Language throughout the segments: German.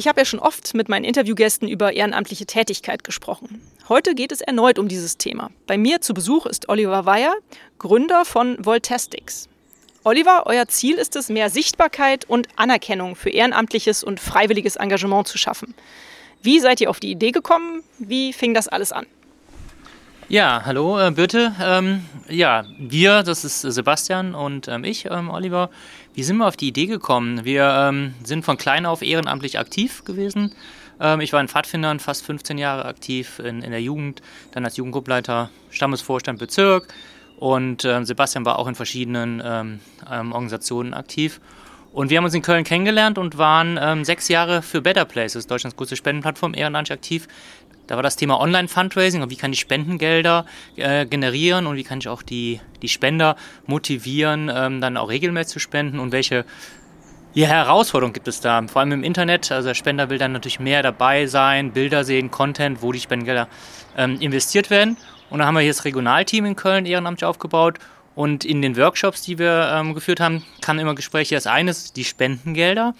Ich habe ja schon oft mit meinen Interviewgästen über ehrenamtliche Tätigkeit gesprochen. Heute geht es erneut um dieses Thema. Bei mir zu Besuch ist Oliver Weyer, Gründer von Voltastics. Oliver, euer Ziel ist es, mehr Sichtbarkeit und Anerkennung für ehrenamtliches und freiwilliges Engagement zu schaffen. Wie seid ihr auf die Idee gekommen? Wie fing das alles an? Ja, hallo äh, Birte. Ähm, ja, wir, das ist Sebastian und ähm, ich, ähm, Oliver. Wie sind wir auf die Idee gekommen? Wir ähm, sind von klein auf ehrenamtlich aktiv gewesen. Ähm, ich war in Pfadfindern fast 15 Jahre aktiv in, in der Jugend, dann als Jugendgruppleiter, Stammesvorstand Bezirk, und äh, Sebastian war auch in verschiedenen ähm, ähm, Organisationen aktiv. Und wir haben uns in Köln kennengelernt und waren ähm, sechs Jahre für Better Places, Deutschlands größte Spendenplattform, ehrenamtlich aktiv. Da war das Thema Online-Fundraising und wie kann ich Spendengelder äh, generieren und wie kann ich auch die, die Spender motivieren, ähm, dann auch regelmäßig zu spenden und welche ja, Herausforderungen gibt es da, vor allem im Internet. Also der Spender will dann natürlich mehr dabei sein, Bilder sehen, Content, wo die Spendengelder ähm, investiert werden. Und dann haben wir hier das Regionalteam in Köln ehrenamtlich aufgebaut. Und in den Workshops, die wir ähm, geführt haben, kamen immer Gespräche. Das eine ist die Spendengelder.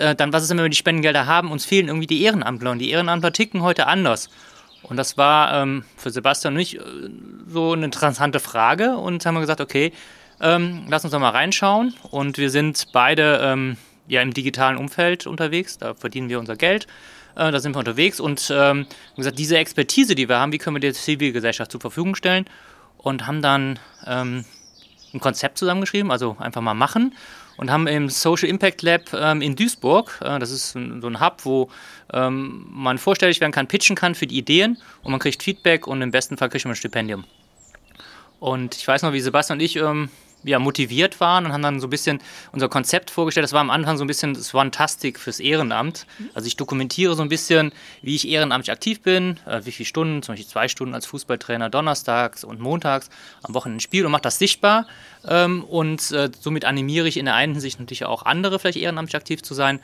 Äh, dann, was ist, wenn wir die Spendengelder haben? Uns fehlen irgendwie die Ehrenamtler. Und die Ehrenamtler ticken heute anders. Und das war ähm, für Sebastian und mich äh, so eine interessante Frage. Und haben wir gesagt, okay, ähm, lass uns doch mal reinschauen. Und wir sind beide ähm, ja im digitalen Umfeld unterwegs. Da verdienen wir unser Geld. Äh, da sind wir unterwegs und ähm, gesagt, diese Expertise, die wir haben, wie können wir der Zivilgesellschaft zur Verfügung stellen und haben dann ähm, ein Konzept zusammengeschrieben, also einfach mal machen und haben im Social Impact Lab ähm, in Duisburg, äh, das ist ein, so ein Hub, wo ähm, man vorstellig werden kann, pitchen kann für die Ideen und man kriegt Feedback und im besten Fall kriegt man ein Stipendium. Und ich weiß noch, wie Sebastian und ich ähm, ja, motiviert waren und haben dann so ein bisschen unser Konzept vorgestellt. Das war am Anfang so ein bisschen das One-Tastic fürs Ehrenamt. Also ich dokumentiere so ein bisschen, wie ich ehrenamtlich aktiv bin, äh, wie viele Stunden, zum Beispiel zwei Stunden als Fußballtrainer donnerstags und montags am Wochenende spiele und mache das sichtbar. Ähm, und äh, somit animiere ich in der einen Hinsicht natürlich auch andere, vielleicht ehrenamtlich aktiv zu sein.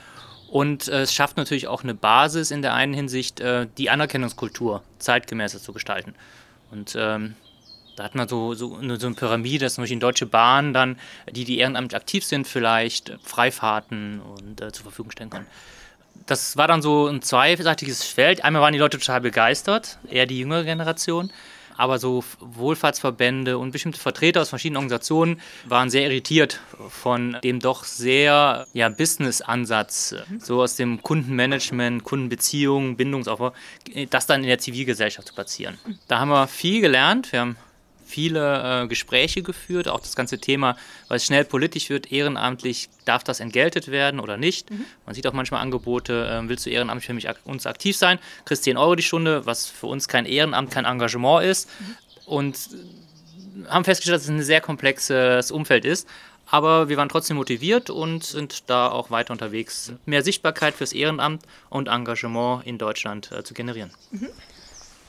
Und äh, es schafft natürlich auch eine Basis in der einen Hinsicht, die Anerkennungskultur zeitgemäßer zu gestalten. Und ähm, da hat man so, so, so eine Pyramide, dass zum Beispiel in Deutsche Bahn dann, die, die ehrenamtlich aktiv sind, vielleicht Freifahrten und äh, zur Verfügung stellen können. Das war dann so ein zweiseitiges Feld. Einmal waren die Leute total begeistert, eher die jüngere Generation. Aber so Wohlfahrtsverbände und bestimmte Vertreter aus verschiedenen Organisationen waren sehr irritiert von dem doch sehr ja, Business-Ansatz, so aus dem Kundenmanagement, Kundenbeziehungen, Bindungsaufbau, das dann in der Zivilgesellschaft zu platzieren. Da haben wir viel gelernt. Wir haben viele äh, Gespräche geführt, auch das ganze Thema, weil es schnell politisch wird, ehrenamtlich, darf das entgeltet werden oder nicht? Mhm. Man sieht auch manchmal Angebote, äh, willst du ehrenamtlich für mich ak uns aktiv sein? Kriegst 10 Euro die Stunde, was für uns kein Ehrenamt, kein Engagement ist. Mhm. Und haben festgestellt, dass es ein sehr komplexes Umfeld ist. Aber wir waren trotzdem motiviert und sind da auch weiter unterwegs, mehr Sichtbarkeit fürs Ehrenamt und Engagement in Deutschland äh, zu generieren. Mhm.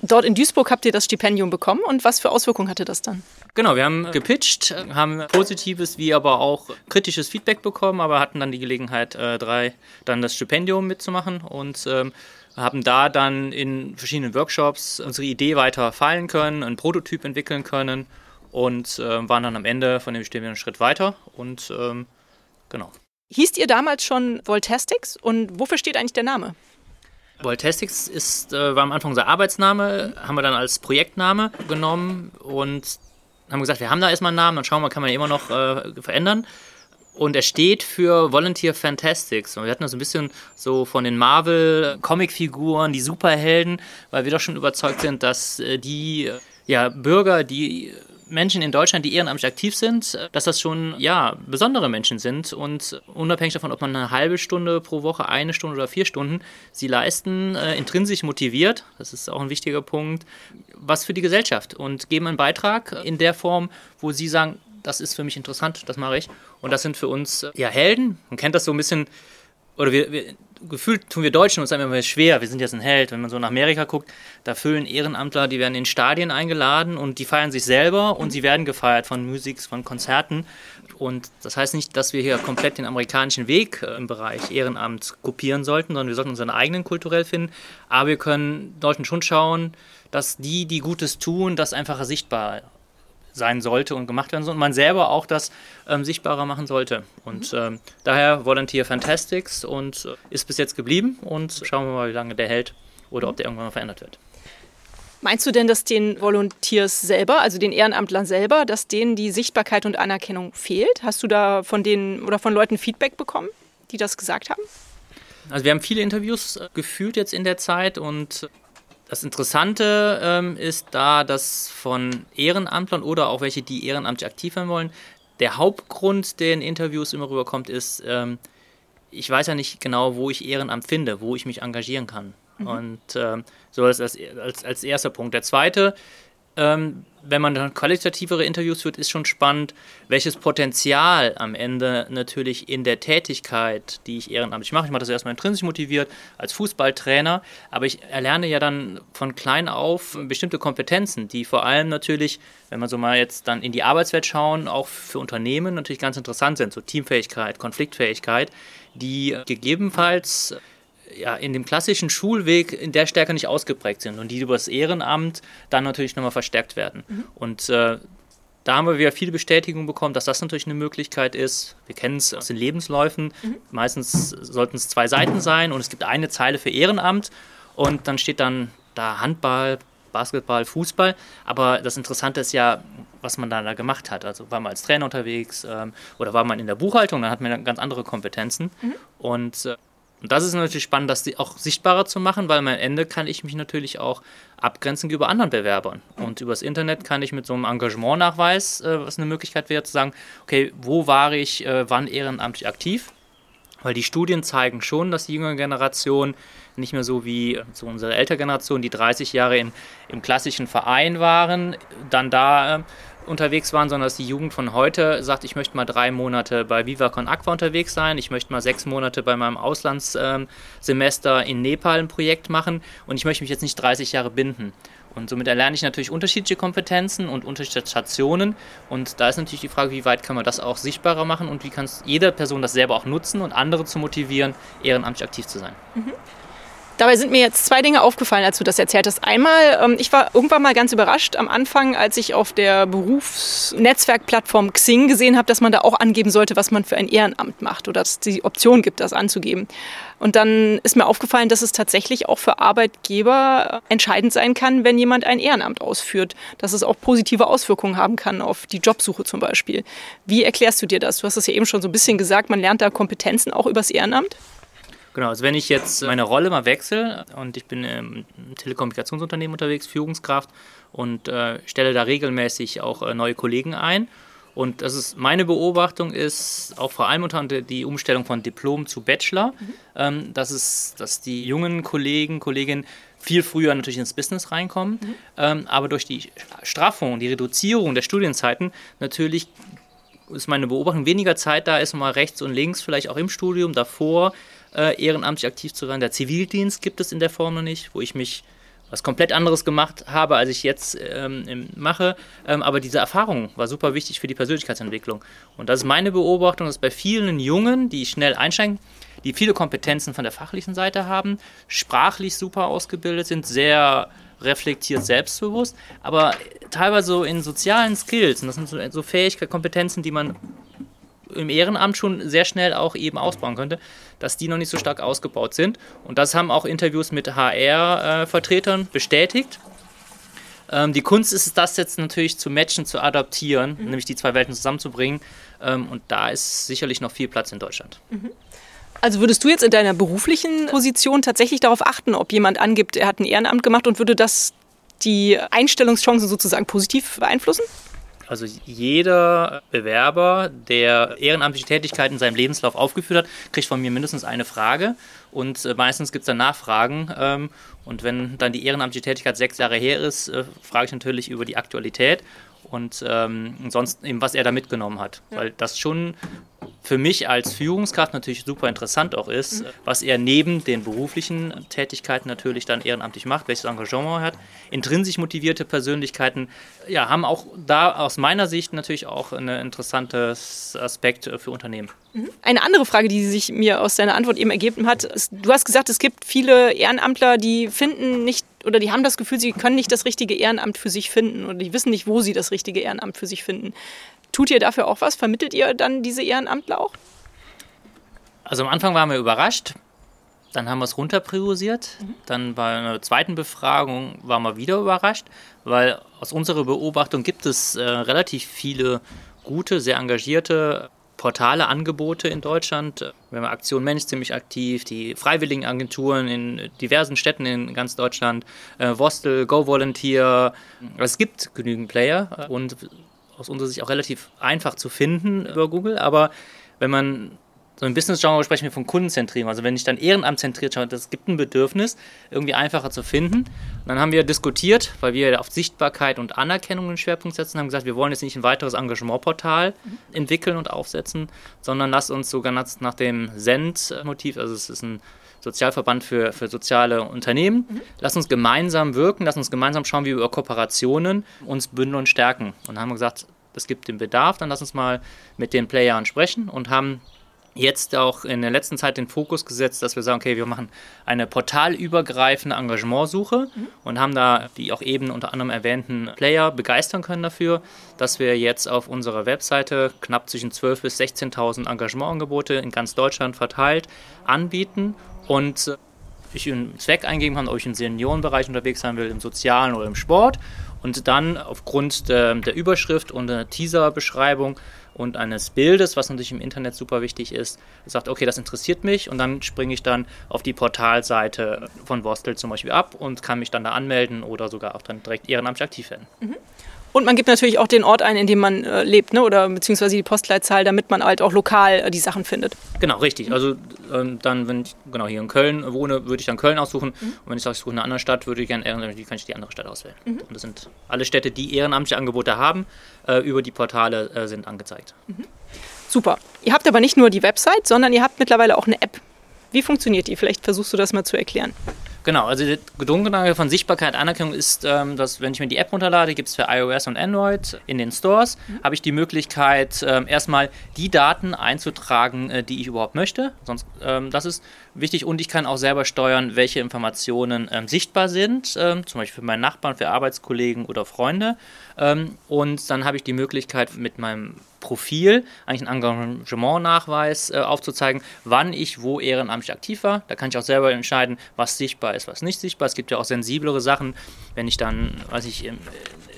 Dort in Duisburg habt ihr das Stipendium bekommen und was für Auswirkungen hatte das dann? Genau, wir haben gepitcht, haben positives wie aber auch kritisches Feedback bekommen, aber hatten dann die Gelegenheit, äh, drei dann das Stipendium mitzumachen und ähm, haben da dann in verschiedenen Workshops unsere Idee weiter fallen können, einen Prototyp entwickeln können und äh, waren dann am Ende von dem Stipendium einen Schritt weiter und ähm, genau. Hießt ihr damals schon Voltastics und wofür steht eigentlich der Name? Voltastics ist, äh, war am Anfang unser Arbeitsname, haben wir dann als Projektname genommen und haben gesagt, wir haben da erstmal einen Namen, dann schauen wir, kann man ja immer noch äh, verändern. Und er steht für Volunteer Fantastics. Und wir hatten das ein bisschen so von den Marvel-Comic-Figuren, die Superhelden, weil wir doch schon überzeugt sind, dass äh, die ja, Bürger, die Menschen in Deutschland, die ehrenamtlich aktiv sind, dass das schon ja besondere Menschen sind und unabhängig davon, ob man eine halbe Stunde pro Woche, eine Stunde oder vier Stunden, sie leisten äh, intrinsisch motiviert. Das ist auch ein wichtiger Punkt. Was für die Gesellschaft und geben einen Beitrag in der Form, wo sie sagen, das ist für mich interessant, das mache ich. Und das sind für uns ja Helden. Man kennt das so ein bisschen oder wir, wir, gefühlt tun wir Deutschen uns immer schwer. Wir sind jetzt ein Held. Wenn man so nach Amerika guckt, da füllen Ehrenamtler, die werden in Stadien eingeladen und die feiern sich selber und sie werden gefeiert von Musik, von Konzerten. Und das heißt nicht, dass wir hier komplett den amerikanischen Weg äh, im Bereich Ehrenamt kopieren sollten, sondern wir sollten unseren eigenen kulturell finden. Aber wir können Deutschen schon schauen, dass die, die Gutes tun, das einfacher sichtbar sein sollte und gemacht werden soll und man selber auch das ähm, sichtbarer machen sollte. Und mhm. ähm, daher Volunteer Fantastics und äh, ist bis jetzt geblieben und schauen wir mal, wie lange der hält oder ob der irgendwann mal verändert wird. Meinst du denn, dass den Volunteers selber, also den Ehrenamtlern selber, dass denen die Sichtbarkeit und Anerkennung fehlt? Hast du da von denen oder von Leuten Feedback bekommen, die das gesagt haben? Also wir haben viele Interviews äh, geführt jetzt in der Zeit und das Interessante ähm, ist da, dass von Ehrenamtlern oder auch welche, die ehrenamtlich aktiv werden wollen, der Hauptgrund, der in Interviews immer rüberkommt, ist, ähm, ich weiß ja nicht genau, wo ich Ehrenamt finde, wo ich mich engagieren kann. Mhm. Und ähm, so als, als, als erster Punkt. Der zweite ähm, wenn man dann qualitativere Interviews führt, ist schon spannend, welches Potenzial am Ende natürlich in der Tätigkeit, die ich ehrenamtlich mache, ich mache das erstmal intrinsisch motiviert als Fußballtrainer, aber ich erlerne ja dann von klein auf bestimmte Kompetenzen, die vor allem natürlich, wenn man so mal jetzt dann in die Arbeitswelt schauen, auch für Unternehmen natürlich ganz interessant sind, so Teamfähigkeit, Konfliktfähigkeit, die gegebenenfalls ja, in dem klassischen Schulweg in der Stärke nicht ausgeprägt sind und die über das Ehrenamt dann natürlich nochmal verstärkt werden. Mhm. Und äh, da haben wir wieder viele Bestätigungen bekommen, dass das natürlich eine Möglichkeit ist. Wir kennen es aus den Lebensläufen. Mhm. Meistens sollten es zwei Seiten sein und es gibt eine Zeile für Ehrenamt und dann steht dann da Handball, Basketball, Fußball. Aber das Interessante ist ja, was man da, gemacht hat. Also war man als Trainer unterwegs ähm, oder war man in der Buchhaltung, dann hat man ganz andere Kompetenzen. Mhm. Und äh, und das ist natürlich spannend, das auch sichtbarer zu machen, weil am Ende kann ich mich natürlich auch abgrenzen gegenüber anderen Bewerbern. Und übers Internet kann ich mit so einem Engagementnachweis, äh, was eine Möglichkeit wäre, zu sagen, okay, wo war ich, äh, wann ehrenamtlich aktiv? Weil die Studien zeigen schon, dass die jüngere Generation nicht mehr so wie so unsere ältere Generation, die 30 Jahre in, im klassischen Verein waren, dann da äh, unterwegs waren, sondern dass die Jugend von heute sagt, ich möchte mal drei Monate bei Viva Con Aqua unterwegs sein, ich möchte mal sechs Monate bei meinem Auslandssemester in Nepal ein Projekt machen und ich möchte mich jetzt nicht 30 Jahre binden. Und somit erlerne ich natürlich unterschiedliche Kompetenzen und unterschiedliche Stationen. Und da ist natürlich die Frage, wie weit kann man das auch sichtbarer machen und wie kann jede Person das selber auch nutzen und andere zu motivieren, ehrenamtlich aktiv zu sein. Mhm. Dabei sind mir jetzt zwei Dinge aufgefallen, als du das erzählt hast. Einmal, ähm, ich war irgendwann mal ganz überrascht am Anfang, als ich auf der Berufsnetzwerkplattform Xing gesehen habe, dass man da auch angeben sollte, was man für ein Ehrenamt macht oder dass es die Option gibt, das anzugeben. Und dann ist mir aufgefallen, dass es tatsächlich auch für Arbeitgeber entscheidend sein kann, wenn jemand ein Ehrenamt ausführt, dass es auch positive Auswirkungen haben kann auf die Jobsuche zum Beispiel. Wie erklärst du dir das? Du hast es ja eben schon so ein bisschen gesagt, man lernt da Kompetenzen auch übers Ehrenamt. Genau, also wenn ich jetzt meine Rolle mal wechsle und ich bin im Telekommunikationsunternehmen unterwegs, Führungskraft und äh, stelle da regelmäßig auch äh, neue Kollegen ein. Und das ist meine Beobachtung ist auch vor allem unter die Umstellung von Diplom zu Bachelor, mhm. ähm, dass es, dass die jungen Kollegen, Kolleginnen viel früher natürlich ins Business reinkommen, mhm. ähm, aber durch die Straffung, die Reduzierung der Studienzeiten natürlich ist meine Beobachtung weniger Zeit da ist, mal rechts und links, vielleicht auch im Studium davor äh, ehrenamtlich aktiv zu sein. Der Zivildienst gibt es in der Form noch nicht, wo ich mich was komplett anderes gemacht habe, als ich jetzt ähm, mache. Ähm, aber diese Erfahrung war super wichtig für die Persönlichkeitsentwicklung. Und das ist meine Beobachtung, dass bei vielen Jungen, die schnell einsteigen, die viele Kompetenzen von der fachlichen Seite haben, sprachlich super ausgebildet sind, sehr reflektiert, selbstbewusst, aber teilweise so in sozialen Skills, und das sind so, so Fähigkeiten, Kompetenzen, die man im Ehrenamt schon sehr schnell auch eben ausbauen könnte, dass die noch nicht so stark ausgebaut sind. Und das haben auch Interviews mit HR-Vertretern äh, bestätigt. Ähm, die Kunst ist es, das jetzt natürlich zu matchen, zu adaptieren, mhm. nämlich die zwei Welten zusammenzubringen. Ähm, und da ist sicherlich noch viel Platz in Deutschland. Mhm. Also würdest du jetzt in deiner beruflichen Position tatsächlich darauf achten, ob jemand angibt, er hat ein Ehrenamt gemacht und würde das die Einstellungschancen sozusagen positiv beeinflussen? Also jeder Bewerber, der ehrenamtliche Tätigkeit in seinem Lebenslauf aufgeführt hat, kriegt von mir mindestens eine Frage und äh, meistens gibt es dann Nachfragen. Ähm, und wenn dann die ehrenamtliche Tätigkeit sechs Jahre her ist, äh, frage ich natürlich über die Aktualität und ähm, sonst eben, was er da mitgenommen hat. Weil das schon für mich als Führungskraft natürlich super interessant auch ist, mhm. was er neben den beruflichen Tätigkeiten natürlich dann ehrenamtlich macht, welches Engagement er hat. Intrinsisch motivierte Persönlichkeiten ja, haben auch da aus meiner Sicht natürlich auch ein interessantes Aspekt für Unternehmen. Mhm. Eine andere Frage, die sich mir aus deiner Antwort eben ergeben hat, ist, du hast gesagt, es gibt viele Ehrenamtler, die finden nicht oder die haben das Gefühl, sie können nicht das richtige Ehrenamt für sich finden oder die wissen nicht, wo sie das richtige Ehrenamt für sich finden. Tut ihr dafür auch was? Vermittelt ihr dann diese Ehrenamtler auch? Also am Anfang waren wir überrascht. Dann haben wir es runterpriorisiert. Mhm. Dann bei einer zweiten Befragung waren wir wieder überrascht, weil aus unserer Beobachtung gibt es äh, relativ viele gute, sehr engagierte Portale, Angebote in Deutschland. Wir haben Aktion Mensch ziemlich aktiv, die Freiwilligenagenturen in diversen Städten in ganz Deutschland, äh, Vostel, Go Volunteer. Es gibt genügend Player und aus unserer Sicht auch relativ einfach zu finden über Google, aber wenn man so im Business-Genre sprechen wir von Kundenzentrierung. Also wenn ich dann Ehrenamt zentriert schaue, das gibt ein Bedürfnis, irgendwie einfacher zu finden. Und dann haben wir diskutiert, weil wir auf Sichtbarkeit und Anerkennung einen Schwerpunkt setzen, haben gesagt, wir wollen jetzt nicht ein weiteres Engagementportal entwickeln und aufsetzen, sondern lass uns sogar nach dem Send-Motiv, also es ist ein Sozialverband für, für soziale Unternehmen. Mhm. Lass uns gemeinsam wirken, lass uns gemeinsam schauen, wie wir über Kooperationen uns bündeln und stärken. Und haben gesagt, es gibt den Bedarf, dann lass uns mal mit den Playern sprechen und haben jetzt auch in der letzten Zeit den Fokus gesetzt, dass wir sagen, okay, wir machen eine portalübergreifende Engagementsuche mhm. und haben da die auch eben unter anderem erwähnten Player begeistern können dafür, dass wir jetzt auf unserer Webseite knapp zwischen 12.000 bis 16.000 Engagementangebote in ganz Deutschland verteilt anbieten und äh, ich einen Zweck eingeben kann, ob ich im Seniorenbereich unterwegs sein will, im Sozialen oder im Sport. Und dann aufgrund der, Überschrift und der Teaser-Beschreibung und eines Bildes, was natürlich im Internet super wichtig ist, sagt, okay, das interessiert mich und dann springe ich dann auf die Portalseite von Vostel zum Beispiel ab und kann mich dann da anmelden oder sogar auch dann direkt ehrenamtlich aktiv werden. Mhm. Und man gibt natürlich auch den Ort ein, in dem man äh, lebt, ne? oder beziehungsweise die Postleitzahl, damit man halt auch lokal äh, die Sachen findet. Genau, richtig. Also ähm, dann, wenn ich genau hier in Köln wohne, würde ich dann Köln aussuchen. Mhm. Und wenn ich sage, ich suche eine andere Stadt, würde ich gerne ehrenamtlich, kann ich die andere Stadt auswählen. Mhm. Und das sind alle Städte, die ehrenamtliche Angebote haben, äh, über die Portale äh, sind angezeigt. Mhm. Super. Ihr habt aber nicht nur die Website, sondern ihr habt mittlerweile auch eine App. Wie funktioniert die? Vielleicht versuchst du das mal zu erklären. Genau, also der Grundgedanke von Sichtbarkeit, Anerkennung ist, ähm, dass wenn ich mir die App runterlade, gibt es für iOS und Android in den Stores, mhm. habe ich die Möglichkeit, ähm, erstmal die Daten einzutragen, äh, die ich überhaupt möchte. Sonst, ähm, das ist wichtig und ich kann auch selber steuern, welche Informationen ähm, sichtbar sind, ähm, zum Beispiel für meinen Nachbarn, für Arbeitskollegen oder Freunde. Ähm, und dann habe ich die Möglichkeit mit meinem Profil eigentlich einen Engagementnachweis äh, aufzuzeigen, wann ich wo ehrenamtlich aktiv war. Da kann ich auch selber entscheiden, was sichtbar ist, was nicht sichtbar. Es gibt ja auch sensiblere Sachen, wenn ich dann, weiß ich, in,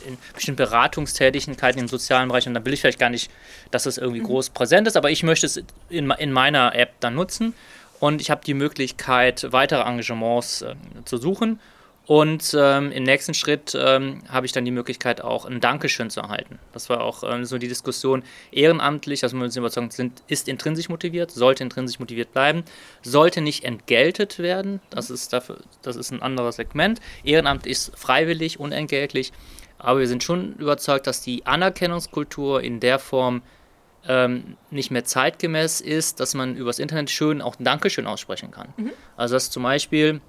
in bestimmten Beratungstätigkeiten im sozialen Bereich und dann will ich vielleicht gar nicht, dass das irgendwie mhm. groß präsent ist, aber ich möchte es in, in meiner App dann nutzen und ich habe die Möglichkeit, weitere Engagements äh, zu suchen und ähm, im nächsten Schritt ähm, habe ich dann die Möglichkeit, auch ein Dankeschön zu erhalten. Das war auch ähm, so die Diskussion ehrenamtlich, also wir uns überzeugt sind, ist intrinsisch motiviert, sollte intrinsisch motiviert bleiben, sollte nicht entgeltet werden. Das ist, dafür, das ist ein anderes Segment. Ehrenamt ist freiwillig, unentgeltlich. Aber wir sind schon überzeugt, dass die Anerkennungskultur in der Form ähm, nicht mehr zeitgemäß ist, dass man übers Internet schön auch ein Dankeschön aussprechen kann. Mhm. Also dass zum Beispiel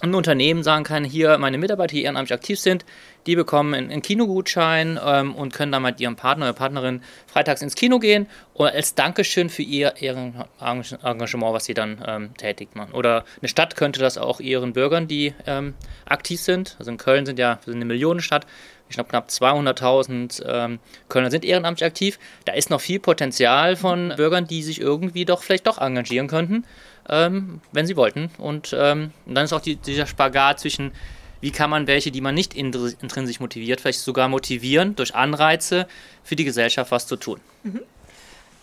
ein Unternehmen sagen kann, hier meine Mitarbeiter, die ehrenamtlich aktiv sind, die bekommen einen, einen Kinogutschein ähm, und können dann mit ihrem Partner oder Partnerin freitags ins Kino gehen oder als Dankeschön für ihr Ehrenengagement, was sie dann ähm, tätigt machen. Oder eine Stadt könnte das auch ihren Bürgern, die ähm, aktiv sind, also in Köln sind ja sind eine Millionenstadt, ich glaube knapp 200.000 ähm, Kölner sind ehrenamtlich aktiv. Da ist noch viel Potenzial von Bürgern, die sich irgendwie doch vielleicht doch engagieren könnten ähm, wenn sie wollten. Und, ähm, und dann ist auch die, dieser Spagat zwischen, wie kann man welche, die man nicht intrinsisch motiviert, vielleicht sogar motivieren, durch Anreize für die Gesellschaft was zu tun. Mhm.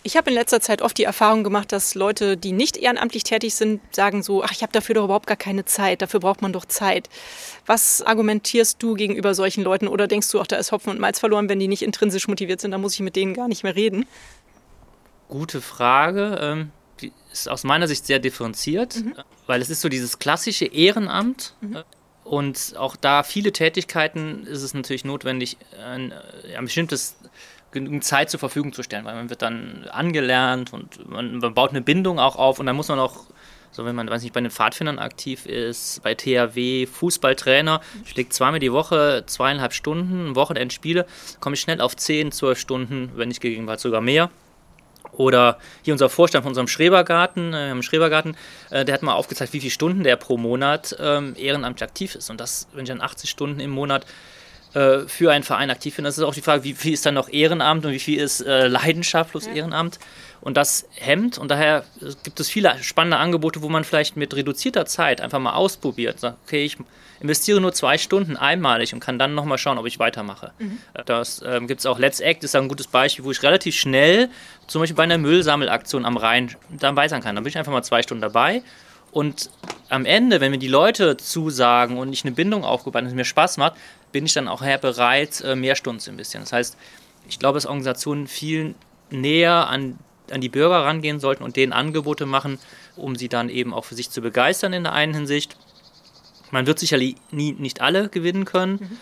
Ich habe in letzter Zeit oft die Erfahrung gemacht, dass Leute, die nicht ehrenamtlich tätig sind, sagen so, ach, ich habe dafür doch überhaupt gar keine Zeit, dafür braucht man doch Zeit. Was argumentierst du gegenüber solchen Leuten oder denkst du, ach, da ist Hopfen und Malz verloren, wenn die nicht intrinsisch motiviert sind, da muss ich mit denen gar nicht mehr reden? Gute Frage. Die ist aus meiner Sicht sehr differenziert, mhm. weil es ist so dieses klassische Ehrenamt. Mhm. Und auch da viele Tätigkeiten ist es natürlich notwendig, ein, ein bestimmtes genügend Zeit zur Verfügung zu stellen, weil man wird dann angelernt und man, man baut eine Bindung auch auf und dann muss man auch so, wenn man, weiß nicht, bei den Pfadfindern aktiv ist, bei THW, Fußballtrainer, schlägt zweimal die Woche zweieinhalb Stunden, Wochenendspiele, komme ich schnell auf 10, 12 Stunden, wenn nicht gegenwart sogar mehr. Oder hier unser Vorstand von unserem Schrebergarten, äh, im Schrebergarten, äh, der hat mal aufgezeigt, wie viele Stunden der pro Monat ähm, ehrenamtlich aktiv ist. Und das, wenn ich dann 80 Stunden im Monat äh, für einen Verein aktiv bin, das ist auch die Frage, wie viel ist dann noch Ehrenamt und wie viel ist äh, Leidenschaft plus ja. Ehrenamt. Und das hemmt und daher gibt es viele spannende Angebote, wo man vielleicht mit reduzierter Zeit einfach mal ausprobiert. Sagt, okay, ich investiere nur zwei Stunden einmalig und kann dann nochmal schauen, ob ich weitermache. Mhm. Das ähm, gibt es auch Let's Act, ist ein gutes Beispiel, wo ich relativ schnell, zum Beispiel bei einer Müllsammelaktion am Rhein, dabei sein kann. Dann bin ich einfach mal zwei Stunden dabei und am Ende, wenn mir die Leute zusagen und ich eine Bindung aufgebaut habe und es mir Spaß macht, bin ich dann auch bereit, äh, mehr Stunden zu investieren. Das heißt, ich glaube, dass Organisationen viel näher an an die Bürger rangehen sollten und denen Angebote machen, um sie dann eben auch für sich zu begeistern in der einen Hinsicht. Man wird sicherlich nie, nicht alle gewinnen können. Mhm.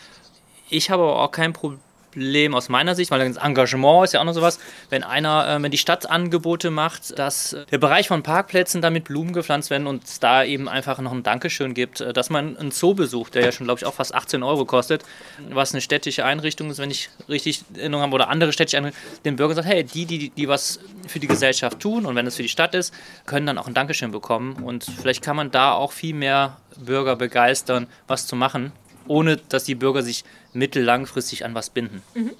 Ich habe aber auch kein Problem Problem aus meiner Sicht, weil das Engagement ist ja auch noch sowas, wenn einer, äh, wenn die Stadt Angebote macht, dass der Bereich von Parkplätzen damit Blumen gepflanzt werden und es da eben einfach noch ein Dankeschön gibt, äh, dass man einen Zoo besucht, der ja schon, glaube ich, auch fast 18 Euro kostet, was eine städtische Einrichtung ist, wenn ich richtig Erinnerung habe, oder andere städtische Einrichtungen, den Bürgern sagt, hey, die, die, die was für die Gesellschaft tun und wenn es für die Stadt ist, können dann auch ein Dankeschön bekommen und vielleicht kann man da auch viel mehr Bürger begeistern, was zu machen, ohne dass die Bürger sich mittellangfristig an was binden. Mhm.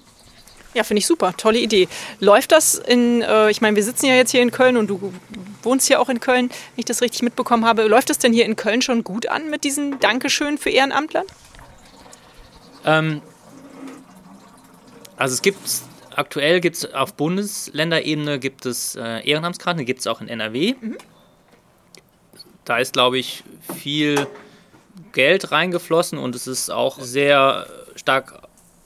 Ja, finde ich super. Tolle Idee. Läuft das in, äh, ich meine, wir sitzen ja jetzt hier in Köln und du wohnst ja auch in Köln, wenn ich das richtig mitbekommen habe. Läuft das denn hier in Köln schon gut an mit diesen Dankeschön für Ehrenamtler? Ähm, also es gibt, aktuell gibt es auf Bundesländerebene gibt es äh, Ehrenamtskarten, die gibt es auch in NRW. Mhm. Da ist, glaube ich, viel Geld reingeflossen und es ist auch sehr stark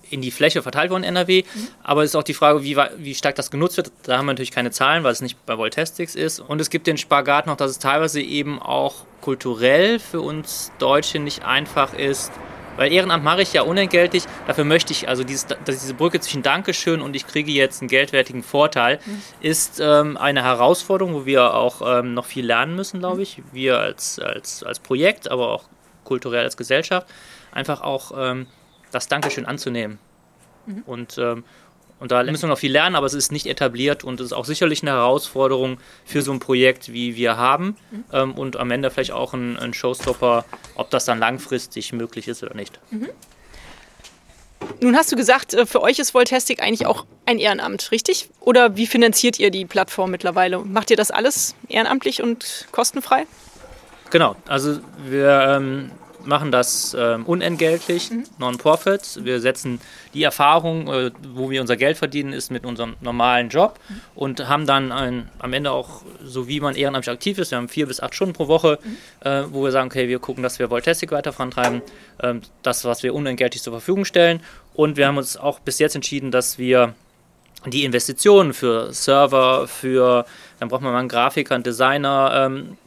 in die Fläche verteilt worden in NRW. Mhm. Aber es ist auch die Frage, wie, wie, stark das genutzt wird. Da haben wir natürlich keine Zahlen, weil es nicht bei Voltestics ist. Und es gibt den Spagat noch, dass es teilweise eben auch kulturell für uns Deutsche nicht einfach ist. Weil Ehrenamt mache ich ja unentgeltlich. Dafür möchte ich, also dieses, diese Brücke zwischen Dankeschön und ich kriege jetzt einen geldwertigen Vorteil, mhm. ist ähm, eine Herausforderung, wo wir auch ähm, noch viel lernen müssen, glaube ich. Wir als, als, als Projekt, aber auch kulturell als Gesellschaft. Einfach auch ähm, das Dankeschön anzunehmen. Mhm. Und, ähm, und da müssen wir noch viel lernen, aber es ist nicht etabliert und es ist auch sicherlich eine Herausforderung für so ein Projekt, wie wir haben. Mhm. Ähm, und am Ende vielleicht auch ein, ein, Showstopper, ob das dann langfristig möglich ist oder nicht. Mhm. Nun hast du gesagt, äh, für euch ist Voltastic eigentlich auch ein Ehrenamt, richtig? Oder wie finanziert ihr die Plattform mittlerweile? Macht ihr das alles ehrenamtlich und kostenfrei? Genau, also wir ähm, machen das ähm, unentgeltlich, mhm. Non-Profit. Wir setzen die Erfahrung, äh, wo wir unser Geld verdienen, ist mit unserem normalen Job mhm. und haben dann ein, am Ende auch, so wie man ehrenamtlich aktiv ist, wir haben vier bis acht Stunden pro Woche, mhm. äh, wo wir sagen, okay, wir gucken, dass wir Voltastic weiter vorantreiben, äh, das, was wir unentgeltlich zur Verfügung stellen. Und wir haben uns auch bis jetzt entschieden, dass wir die Investitionen für Server, für, dann braucht man mal einen Grafiker, einen Designer, ähm,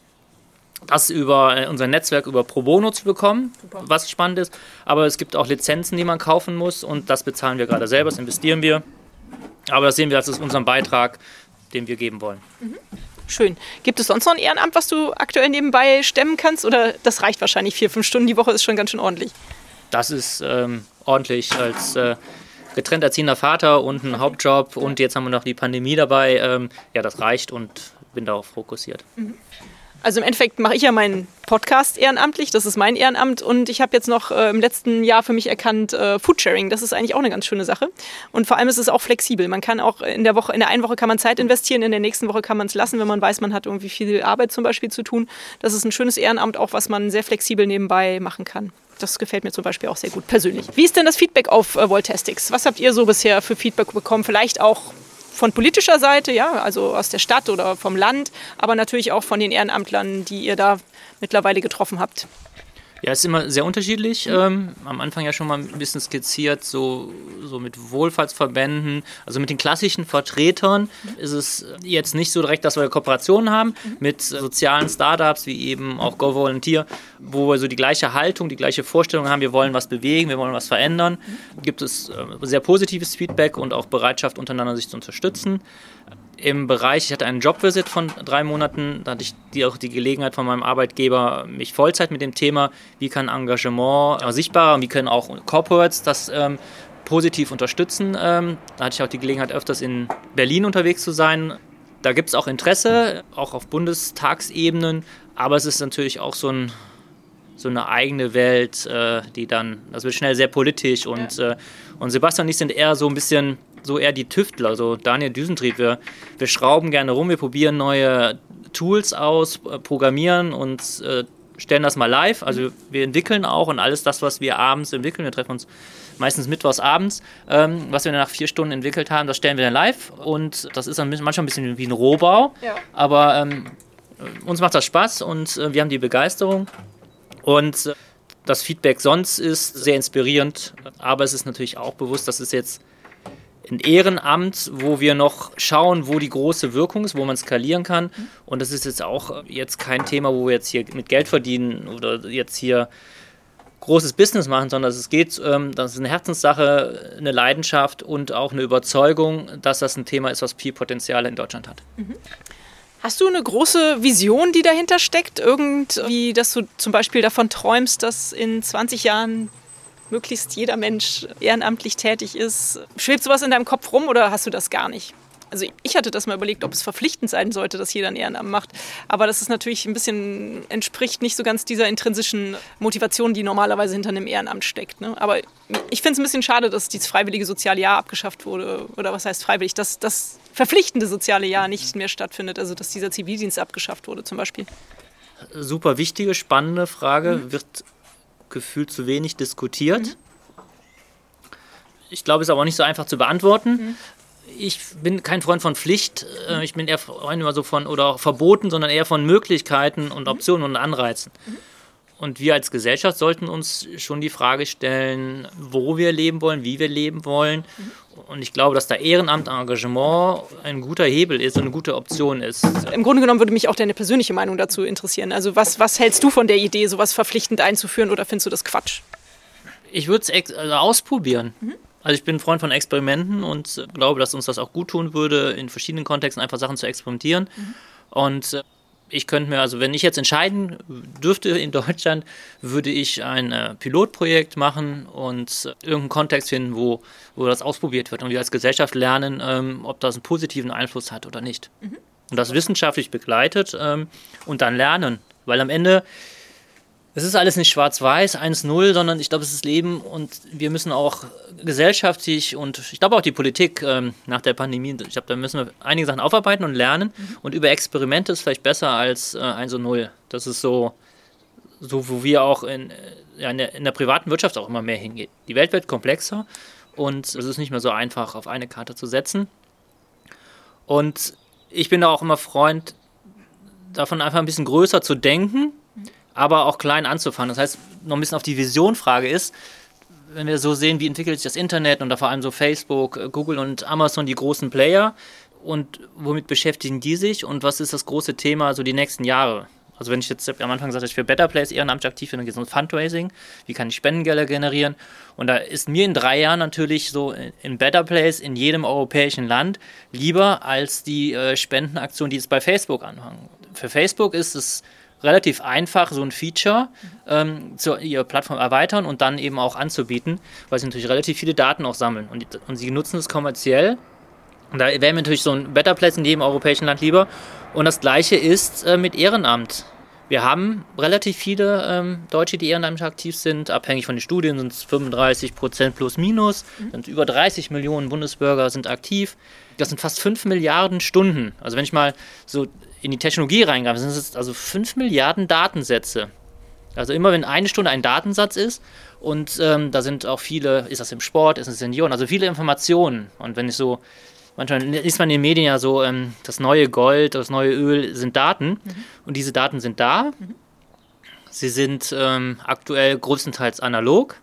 das über äh, unser Netzwerk über Pro Bono zu bekommen, Super. was spannend ist. Aber es gibt auch Lizenzen, die man kaufen muss und das bezahlen wir gerade selber, das investieren wir. Aber das sehen wir als unseren Beitrag, den wir geben wollen. Mhm. Schön. Gibt es sonst noch ein Ehrenamt, was du aktuell nebenbei stemmen kannst? Oder das reicht wahrscheinlich vier, fünf Stunden die Woche, ist schon ganz schön ordentlich. Das ist ähm, ordentlich als äh, getrennt erziehender Vater und ein Hauptjob und jetzt haben wir noch die Pandemie dabei. Ähm, ja, das reicht und bin darauf fokussiert. Mhm. Also im Endeffekt mache ich ja meinen Podcast ehrenamtlich, das ist mein Ehrenamt und ich habe jetzt noch äh, im letzten Jahr für mich erkannt, äh, Foodsharing, das ist eigentlich auch eine ganz schöne Sache. Und vor allem ist es auch flexibel. Man kann auch in der Woche, in der einen Woche kann man Zeit investieren, in der nächsten Woche kann man es lassen, wenn man weiß, man hat irgendwie viel Arbeit zum Beispiel zu tun. Das ist ein schönes Ehrenamt, auch was man sehr flexibel nebenbei machen kann. Das gefällt mir zum Beispiel auch sehr gut persönlich. Wie ist denn das Feedback auf äh, Voltastics? Was habt ihr so bisher für Feedback bekommen? Vielleicht auch von politischer Seite, ja, also aus der Stadt oder vom Land, aber natürlich auch von den Ehrenamtlern, die ihr da mittlerweile getroffen habt. Ja, es ist immer sehr unterschiedlich. Ähm, am Anfang ja schon mal ein bisschen skizziert, so, so mit Wohlfahrtsverbänden, also mit den klassischen Vertretern ist es jetzt nicht so direkt, dass wir Kooperationen haben mit sozialen Startups wie eben auch Go Volunteer, wo wir so die gleiche Haltung, die gleiche Vorstellung haben, wir wollen was bewegen, wir wollen was verändern. Gibt es äh, sehr positives Feedback und auch Bereitschaft untereinander sich zu unterstützen im Bereich, ich hatte einen Jobvisit von drei Monaten, da hatte ich die, auch die Gelegenheit von meinem Arbeitgeber, mich Vollzeit mit dem Thema, wie kann Engagement äh, sichtbarer und wie können auch Corporates das ähm, positiv unterstützen. Ähm, da hatte ich auch die Gelegenheit, öfters in Berlin unterwegs zu sein. Da gibt es auch Interesse, auch auf Bundestagsebenen, aber es ist natürlich auch so, ein, so eine eigene Welt, äh, die dann, das wird schnell sehr politisch und, ja. äh, und Sebastian und ich sind eher so ein bisschen so eher die Tüftler, so Daniel Düsentrieb. Wir, wir schrauben gerne rum, wir probieren neue Tools aus, äh, programmieren und äh, stellen das mal live. Also wir entwickeln auch und alles das, was wir abends entwickeln, wir treffen uns meistens mittwochs abends, ähm, was wir nach vier Stunden entwickelt haben, das stellen wir dann live und das ist dann manchmal ein bisschen wie ein Rohbau, ja. aber ähm, uns macht das Spaß und äh, wir haben die Begeisterung und äh, das Feedback sonst ist sehr inspirierend, aber es ist natürlich auch bewusst, dass es jetzt ein Ehrenamt, wo wir noch schauen, wo die große Wirkung ist, wo man skalieren kann. Und das ist jetzt auch jetzt kein Thema, wo wir jetzt hier mit Geld verdienen oder jetzt hier großes Business machen, sondern es geht, ähm, das ist eine Herzenssache, eine Leidenschaft und auch eine Überzeugung, dass das ein Thema ist, was viel Potenzial in Deutschland hat. Mhm. Hast du eine große Vision, die dahinter steckt? Irgendwie, dass du zum Beispiel davon träumst, dass in 20 Jahren möglichst jeder Mensch ehrenamtlich tätig ist. Schwebt sowas in deinem Kopf rum oder hast du das gar nicht? Also ich hatte das mal überlegt, ob es verpflichtend sein sollte, dass jeder ein Ehrenamt macht. Aber das ist natürlich ein bisschen, entspricht nicht so ganz dieser intrinsischen Motivation, die normalerweise hinter einem Ehrenamt steckt. Ne? Aber ich finde es ein bisschen schade, dass dieses freiwillige soziale Jahr abgeschafft wurde. Oder was heißt freiwillig? Dass das verpflichtende soziale Jahr nicht mehr stattfindet. Also dass dieser Zivildienst abgeschafft wurde zum Beispiel. Super wichtige, spannende Frage. Mhm. Wird gefühlt zu wenig diskutiert. Mhm. Ich glaube, es ist aber auch nicht so einfach zu beantworten. Mhm. Ich bin kein Freund von Pflicht. Äh, ich bin eher Freund immer so von oder Verboten, sondern eher von Möglichkeiten und mhm. Optionen und Anreizen. Und wir als Gesellschaft sollten uns schon die Frage stellen, wo wir leben wollen, wie wir leben wollen. Mhm. Und ich glaube, dass da Ehrenamt, Engagement ein guter Hebel ist und eine gute Option ist. Im Grunde genommen würde mich auch deine persönliche Meinung dazu interessieren. Also was, was hältst du von der Idee, sowas verpflichtend einzuführen oder findest du das Quatsch? Ich würde es also ausprobieren. Mhm. Also ich bin ein Freund von Experimenten und glaube, dass uns das auch gut tun würde, in verschiedenen Kontexten einfach Sachen zu experimentieren. Mhm. Und äh, ich könnte mir, also wenn ich jetzt entscheiden dürfte in Deutschland, würde ich ein äh, Pilotprojekt machen und äh, irgendeinen Kontext finden, wo, wo das ausprobiert wird und wir als Gesellschaft lernen, ähm, ob das einen positiven Einfluss hat oder nicht. Mhm. Und das wissenschaftlich begleitet ähm, und dann lernen. Weil am Ende es ist alles nicht schwarz-weiß, 1-0, sondern ich glaube, es ist Leben und wir müssen auch gesellschaftlich und ich glaube auch die Politik ähm, nach der Pandemie, ich glaube, da müssen wir einige Sachen aufarbeiten und lernen mhm. und über Experimente ist vielleicht besser als äh, 1-0. Das ist so, so, wo wir auch in, ja, in, der, in der privaten Wirtschaft auch immer mehr hingehen. Die Welt wird komplexer und es ist nicht mehr so einfach, auf eine Karte zu setzen. Und ich bin da auch immer Freund davon, einfach ein bisschen größer zu denken aber auch klein anzufangen. Das heißt, noch ein bisschen auf die Visionfrage ist, wenn wir so sehen, wie entwickelt sich das Internet und da vor allem so Facebook, äh, Google und Amazon, die großen Player und womit beschäftigen die sich und was ist das große Thema so die nächsten Jahre? Also wenn ich jetzt am Anfang gesagt habe, ich für Better Place ehrenamtlich aktiv bin, dann geht es um Fundraising, wie kann ich Spendengelder generieren und da ist mir in drei Jahren natürlich so in Better Place in jedem europäischen Land lieber als die äh, Spendenaktion, die jetzt bei Facebook anfangen. Für Facebook ist es relativ einfach, so ein Feature ähm, zu ihrer Plattform erweitern und dann eben auch anzubieten, weil sie natürlich relativ viele Daten auch sammeln. Und, und sie nutzen es kommerziell. Und da wäre mir natürlich so ein Better Place in jedem europäischen Land lieber. Und das gleiche ist äh, mit Ehrenamt. Wir haben relativ viele ähm, Deutsche, die ehrenamtlich aktiv sind. Abhängig von den Studien sind es 35 Prozent plus minus. Mhm. Sind über 30 Millionen Bundesbürger sind aktiv. Das sind fast 5 Milliarden Stunden. Also wenn ich mal so in die Technologie reingreifen, sind es also 5 Milliarden Datensätze. Also immer wenn eine Stunde ein Datensatz ist und ähm, da sind auch viele, ist das im Sport, ist es Senioren, also viele Informationen. Und wenn ich so, manchmal liest man in den Medien ja so, ähm, das neue Gold, das neue Öl sind Daten mhm. und diese Daten sind da. Mhm. Sie sind ähm, aktuell größtenteils analog.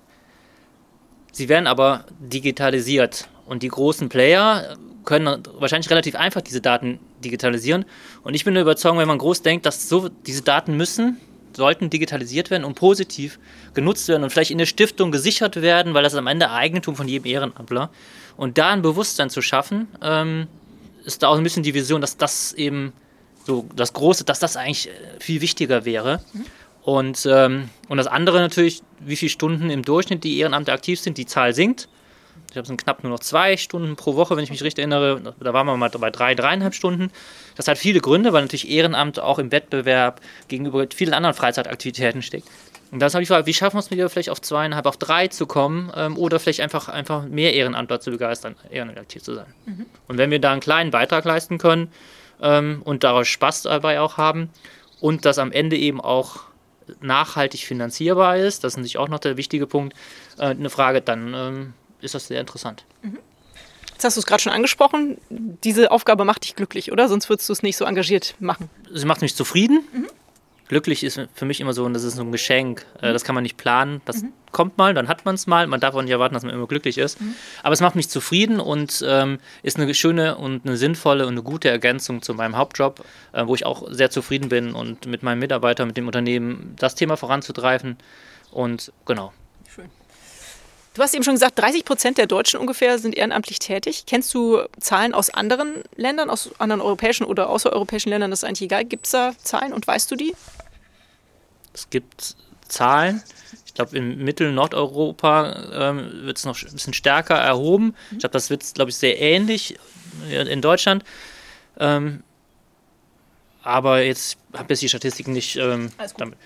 Sie werden aber digitalisiert. Und die großen Player können wahrscheinlich relativ einfach diese Daten digitalisieren. Und ich bin der Überzeugung, wenn man groß denkt, dass so diese Daten müssen, sollten digitalisiert werden und positiv genutzt werden und vielleicht in der Stiftung gesichert werden, weil das ist am Ende Eigentum von jedem Ehrenamtler. Und da ein Bewusstsein zu schaffen, ähm, ist da auch ein bisschen die Vision, dass das eben so das Große, dass das eigentlich äh, viel wichtiger wäre. Mhm. Und, ähm, und das andere natürlich, wie viele Stunden im Durchschnitt die Ehrenamte aktiv sind, die Zahl sinkt. Ich glaube, es sind knapp nur noch zwei Stunden pro Woche, wenn ich mich richtig erinnere. Da waren wir mal bei drei, dreieinhalb Stunden. Das hat viele Gründe, weil natürlich Ehrenamt auch im Wettbewerb gegenüber vielen anderen Freizeitaktivitäten steckt. Und das habe ich gefragt, wie schaffen wir es wieder vielleicht auf zweieinhalb, auf drei zu kommen ähm, oder vielleicht einfach, einfach mehr Ehrenamtler zu begeistern, ehrenaktiv zu sein. Mhm. Und wenn wir da einen kleinen Beitrag leisten können ähm, und daraus Spaß dabei auch haben und das am Ende eben auch nachhaltig finanzierbar ist, das ist natürlich auch noch der wichtige Punkt, äh, eine Frage, dann ähm, ist das sehr interessant. Mhm. Jetzt hast du es gerade schon angesprochen. Diese Aufgabe macht dich glücklich, oder? Sonst würdest du es nicht so engagiert machen. Sie macht mich zufrieden. Mhm. Glücklich ist für mich immer so, und das ist so ein Geschenk. Äh, mhm. Das kann man nicht planen. Das mhm. kommt mal, dann hat man es mal. Man darf auch nicht erwarten, dass man immer glücklich ist. Mhm. Aber es macht mich zufrieden und ähm, ist eine schöne und eine sinnvolle und eine gute Ergänzung zu meinem Hauptjob, äh, wo ich auch sehr zufrieden bin und mit meinem Mitarbeiter, mit dem Unternehmen das Thema voranzutreiben. Und genau, Du hast eben schon gesagt, 30 Prozent der Deutschen ungefähr sind ehrenamtlich tätig. Kennst du Zahlen aus anderen Ländern, aus anderen europäischen oder außereuropäischen Ländern? Das ist eigentlich egal. Gibt es da Zahlen und weißt du die? Es gibt Zahlen. Ich glaube, in Mittel-Nordeuropa ähm, wird es noch ein bisschen stärker erhoben. Ich glaube, das wird, glaube ich, sehr ähnlich in Deutschland. Ähm, aber jetzt habe ich die Statistiken nicht. Ähm,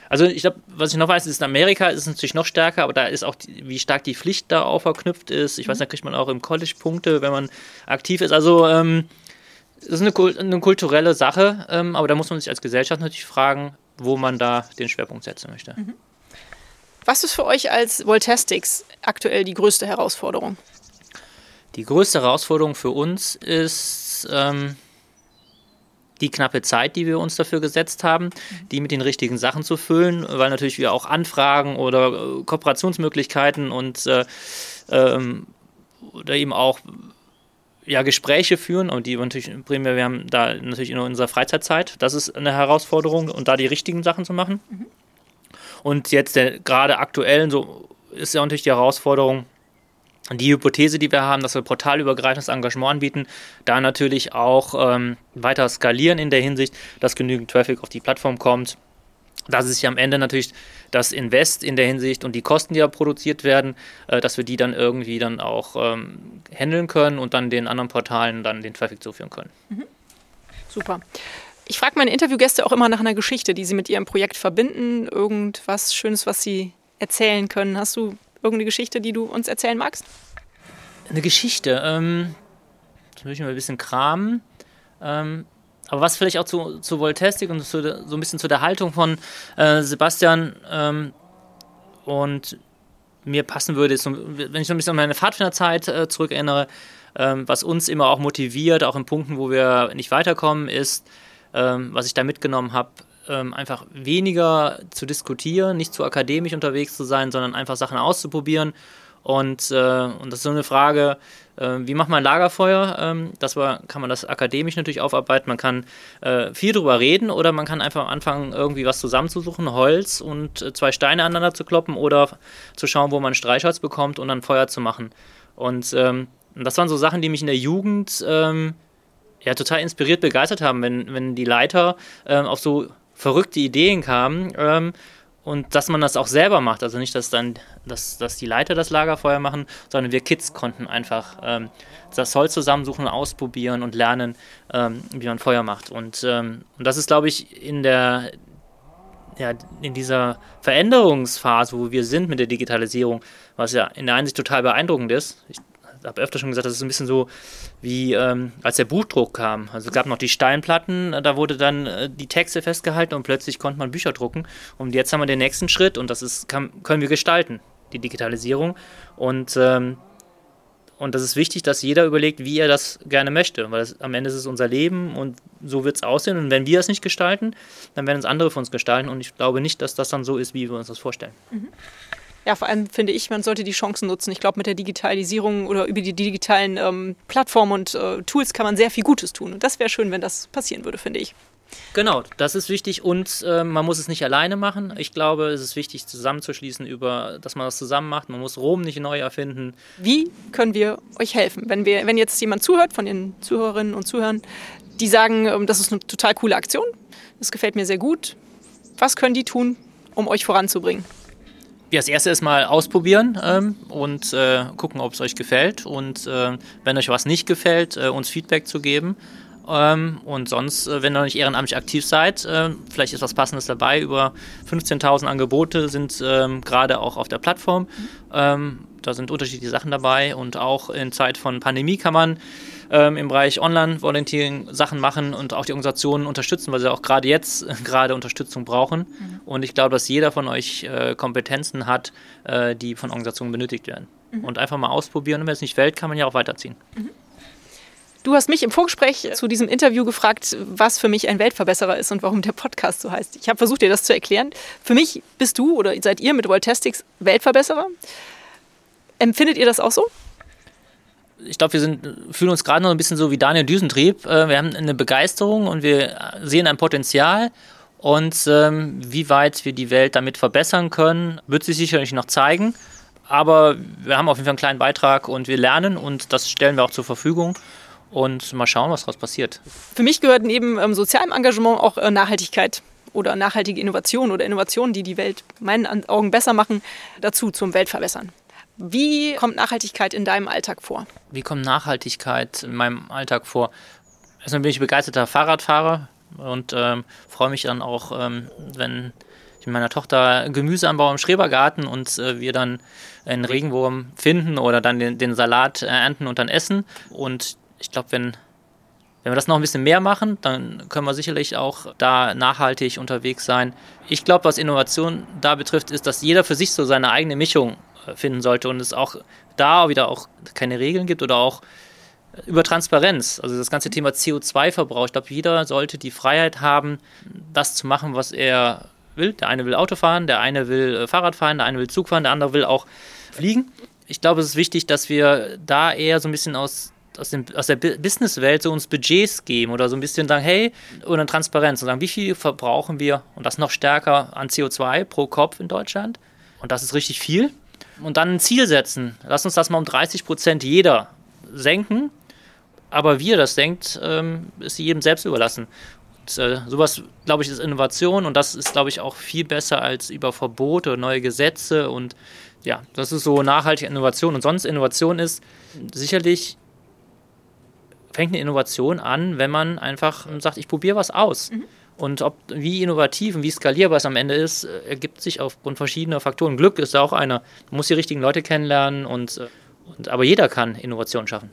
also ich glaube, was ich noch weiß, ist in Amerika ist es natürlich noch stärker, aber da ist auch, die, wie stark die Pflicht da auch verknüpft ist. Ich mhm. weiß, da kriegt man auch im College Punkte, wenn man aktiv ist. Also ähm, das ist eine, eine kulturelle Sache, ähm, aber da muss man sich als Gesellschaft natürlich fragen, wo man da den Schwerpunkt setzen möchte. Mhm. Was ist für euch als Voltastics aktuell die größte Herausforderung? Die größte Herausforderung für uns ist, ähm, die knappe Zeit, die wir uns dafür gesetzt haben, die mit den richtigen Sachen zu füllen, weil natürlich wir auch Anfragen oder äh, Kooperationsmöglichkeiten und äh, ähm, oder eben auch ja, Gespräche führen und die natürlich primär, wir haben da natürlich in unserer Freizeitzeit, das ist eine Herausforderung und da die richtigen Sachen zu machen. Mhm. Und jetzt gerade aktuell so ist ja natürlich die Herausforderung, die Hypothese, die wir haben, dass wir portalübergreifendes Engagement anbieten, da natürlich auch ähm, weiter skalieren in der Hinsicht, dass genügend Traffic auf die Plattform kommt, dass es sich am Ende natürlich das Invest in der Hinsicht und die Kosten, die da produziert werden, äh, dass wir die dann irgendwie dann auch ähm, handeln können und dann den anderen Portalen dann den Traffic zuführen können. Mhm. Super. Ich frage meine Interviewgäste auch immer nach einer Geschichte, die sie mit ihrem Projekt verbinden, irgendwas Schönes, was sie erzählen können. Hast du Irgendeine Geschichte, die du uns erzählen magst? Eine Geschichte. Ähm, das möchte ich mal ein bisschen kramen. Ähm, aber was vielleicht auch zu, zu Voltestik und zu, so ein bisschen zu der Haltung von äh, Sebastian ähm, und mir passen würde, ist, wenn ich so ein bisschen an meine Pfadfinderzeit äh, zurückerinnere, ähm, was uns immer auch motiviert, auch in Punkten, wo wir nicht weiterkommen, ist, ähm, was ich da mitgenommen habe, ähm, einfach weniger zu diskutieren, nicht zu akademisch unterwegs zu sein, sondern einfach Sachen auszuprobieren. Und, äh, und das ist so eine Frage, äh, wie macht man Lagerfeuer? Ähm, das war, kann man das akademisch natürlich aufarbeiten. Man kann äh, viel drüber reden oder man kann einfach anfangen, irgendwie was zusammenzusuchen, Holz und äh, zwei Steine aneinander zu kloppen oder zu schauen, wo man Streichholz bekommt und dann Feuer zu machen. Und ähm, das waren so Sachen, die mich in der Jugend ähm, ja, total inspiriert, begeistert haben, wenn, wenn die Leiter ähm, auf so verrückte Ideen kamen ähm, und dass man das auch selber macht. Also nicht, dass dann dass, dass die Leiter das Lagerfeuer machen, sondern wir Kids konnten einfach ähm, das Holz zusammensuchen, ausprobieren und lernen, ähm, wie man Feuer macht. Und, ähm, und das ist, glaube ich, in der ja, in dieser Veränderungsphase, wo wir sind mit der Digitalisierung, was ja in der Einsicht total beeindruckend ist. Ich habe öfter schon gesagt, das ist ein bisschen so wie ähm, als der Buchdruck kam. Also es gab noch die Steinplatten, da wurde dann äh, die Texte festgehalten und plötzlich konnte man Bücher drucken. Und jetzt haben wir den nächsten Schritt und das ist, kann, können wir gestalten, die Digitalisierung. Und, ähm, und das ist wichtig, dass jeder überlegt, wie er das gerne möchte, weil das, am Ende ist es unser Leben und so wird es aussehen. Und wenn wir es nicht gestalten, dann werden es andere für uns gestalten. Und ich glaube nicht, dass das dann so ist, wie wir uns das vorstellen. Mhm. Ja, vor allem finde ich, man sollte die Chancen nutzen. Ich glaube, mit der Digitalisierung oder über die digitalen ähm, Plattformen und äh, Tools kann man sehr viel Gutes tun. Und das wäre schön, wenn das passieren würde, finde ich. Genau, das ist wichtig und äh, man muss es nicht alleine machen. Ich glaube, es ist wichtig, zusammenzuschließen, über, dass man das zusammen macht. Man muss Rom nicht neu erfinden. Wie können wir euch helfen? Wenn, wir, wenn jetzt jemand zuhört, von den Zuhörerinnen und Zuhörern, die sagen, ähm, das ist eine total coole Aktion, das gefällt mir sehr gut. Was können die tun, um euch voranzubringen? Ja, das erste ist mal ausprobieren ähm, und äh, gucken, ob es euch gefällt. Und äh, wenn euch was nicht gefällt, äh, uns Feedback zu geben. Ähm, und sonst, äh, wenn ihr noch nicht ehrenamtlich aktiv seid, äh, vielleicht ist was Passendes dabei. Über 15.000 Angebote sind ähm, gerade auch auf der Plattform. Mhm. Da sind unterschiedliche Sachen dabei und auch in Zeit von Pandemie kann man ähm, im Bereich Online-Volunteering Sachen machen und auch die Organisationen unterstützen, weil sie auch gerade jetzt gerade Unterstützung brauchen. Mhm. Und ich glaube, dass jeder von euch äh, Kompetenzen hat, äh, die von Organisationen benötigt werden. Mhm. Und einfach mal ausprobieren und wenn es nicht fällt, kann man ja auch weiterziehen. Mhm. Du hast mich im Vorgespräch zu diesem Interview gefragt, was für mich ein Weltverbesserer ist und warum der Podcast so heißt. Ich habe versucht, dir das zu erklären. Für mich bist du oder seid ihr mit Voltastics Weltverbesserer. Empfindet ihr das auch so? ich glaube, wir sind, fühlen uns gerade noch ein bisschen so wie Daniel Düsentrieb. Äh, wir haben eine Begeisterung und wir sehen ein Potenzial. Und ähm, wie weit wir die Welt damit verbessern können, wird sich sicherlich noch zeigen. Aber wir haben auf jeden Fall einen kleinen Beitrag und wir lernen und das stellen wir auch zur Verfügung. Und mal schauen, was daraus passiert. Für mich gehört neben ähm, sozialem Engagement auch äh, Nachhaltigkeit oder nachhaltige Innovation oder Innovationen, die die Welt meinen Augen besser machen, dazu zum Weltverbessern. Wie kommt Nachhaltigkeit in deinem Alltag vor? Wie kommt Nachhaltigkeit in meinem Alltag vor? Erstmal bin ich begeisterter Fahrradfahrer und ähm, freue mich dann auch, ähm, wenn ich mit meiner Tochter Gemüse anbaue im Schrebergarten und äh, wir dann einen Regenwurm finden oder dann den, den Salat äh, ernten und dann essen. Und ich glaube, wenn wenn wir das noch ein bisschen mehr machen, dann können wir sicherlich auch da nachhaltig unterwegs sein. Ich glaube, was Innovation da betrifft, ist, dass jeder für sich so seine eigene Mischung finden sollte und es auch da wieder auch keine Regeln gibt oder auch über Transparenz, also das ganze Thema CO2-Verbrauch. Ich glaube, jeder sollte die Freiheit haben, das zu machen, was er will. Der eine will Auto fahren, der eine will äh, Fahrrad fahren, der eine will Zug fahren, der andere will auch fliegen. Ich glaube, es ist wichtig, dass wir da eher so ein bisschen aus, aus, dem, aus der Businesswelt so uns Budgets geben oder so ein bisschen sagen, hey, oder Transparenz und sagen, wie viel verbrauchen wir und das noch stärker an CO2 pro Kopf in Deutschland. Und das ist richtig viel und dann ein Ziel setzen. Lass uns das mal um 30 Prozent jeder senken. Aber wie er das denkt, ähm, ist jedem selbst überlassen. Und, äh, sowas, glaube ich, ist Innovation und das ist, glaube ich, auch viel besser als über Verbote, neue Gesetze und ja, das ist so nachhaltige Innovation. Und sonst Innovation ist sicherlich fängt eine Innovation an, wenn man einfach sagt, ich probiere was aus. Mhm. Und ob, wie innovativ und wie skalierbar es am Ende ist, äh, ergibt sich aufgrund verschiedener Faktoren. Glück ist da auch einer. Man muss die richtigen Leute kennenlernen und, äh, und aber jeder kann Innovation schaffen.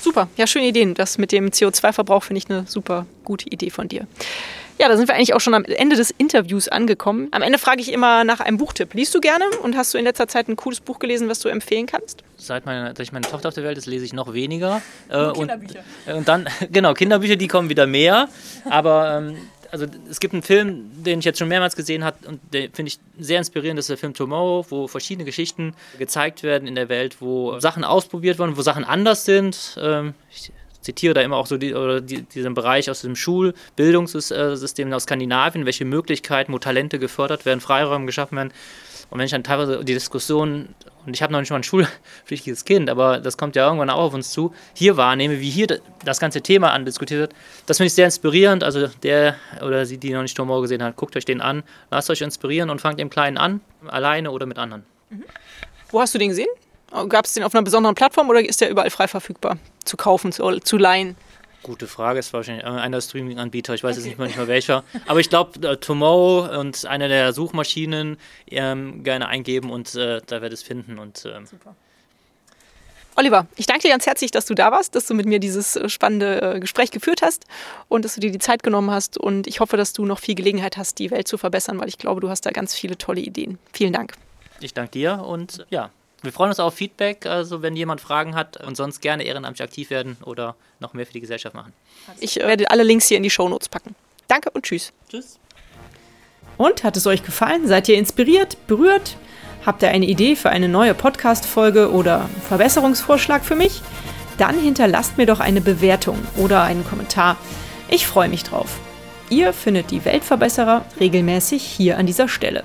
Super, ja, schöne Ideen. Das mit dem CO2-Verbrauch finde ich eine super gute Idee von dir. Ja, da sind wir eigentlich auch schon am Ende des Interviews angekommen. Am Ende frage ich immer nach einem Buchtipp. Liest du gerne und hast du in letzter Zeit ein cooles Buch gelesen, was du empfehlen kannst? Seit, meine, seit meine Tochter auf der Welt ist, lese ich noch weniger. Äh, Kinderbücher. Und, und, dann, genau, Kinderbücher, die kommen wieder mehr. Aber ähm, also es gibt einen Film, den ich jetzt schon mehrmals gesehen habe und den finde ich sehr inspirierend, das ist der Film Tomorrow, wo verschiedene Geschichten gezeigt werden in der Welt, wo Sachen ausprobiert wurden, wo Sachen anders sind. Ähm, ich, zitiere da immer auch so die, die, diesen Bereich aus dem Schulbildungssystem aus Skandinavien, welche Möglichkeiten, wo Talente gefördert werden, Freiräume geschaffen werden. Und wenn ich dann teilweise die Diskussion, und ich habe noch nicht mal ein schulpflichtiges Kind, aber das kommt ja irgendwann auch auf uns zu, hier wahrnehme, wie hier das ganze Thema andiskutiert wird, das finde ich sehr inspirierend. Also der oder sie, die noch nicht Tomorrow gesehen hat, guckt euch den an, lasst euch inspirieren und fangt im Kleinen an, alleine oder mit anderen. Mhm. Wo hast du den gesehen? Gab es den auf einer besonderen Plattform oder ist der überall frei verfügbar? Zu kaufen, zu, zu leihen? Gute Frage, ist wahrscheinlich einer Streaming-Anbieter, ich weiß okay. jetzt nicht mal, nicht mal welcher. Aber ich glaube, äh, Tomorrow und eine der Suchmaschinen ähm, gerne eingeben und äh, da werdet es finden. Und, ähm, Super. Oliver, ich danke dir ganz herzlich, dass du da warst, dass du mit mir dieses äh, spannende äh, Gespräch geführt hast und dass du dir die Zeit genommen hast. Und ich hoffe, dass du noch viel Gelegenheit hast, die Welt zu verbessern, weil ich glaube, du hast da ganz viele tolle Ideen. Vielen Dank. Ich danke dir und ja, wir freuen uns auf Feedback, also wenn jemand Fragen hat und sonst gerne ehrenamtlich aktiv werden oder noch mehr für die Gesellschaft machen. Ich werde alle Links hier in die Shownotes packen. Danke und tschüss. Tschüss. Und hat es euch gefallen? Seid ihr inspiriert, berührt? Habt ihr eine Idee für eine neue Podcast-Folge oder Verbesserungsvorschlag für mich? Dann hinterlasst mir doch eine Bewertung oder einen Kommentar. Ich freue mich drauf. Ihr findet die Weltverbesserer regelmäßig hier an dieser Stelle.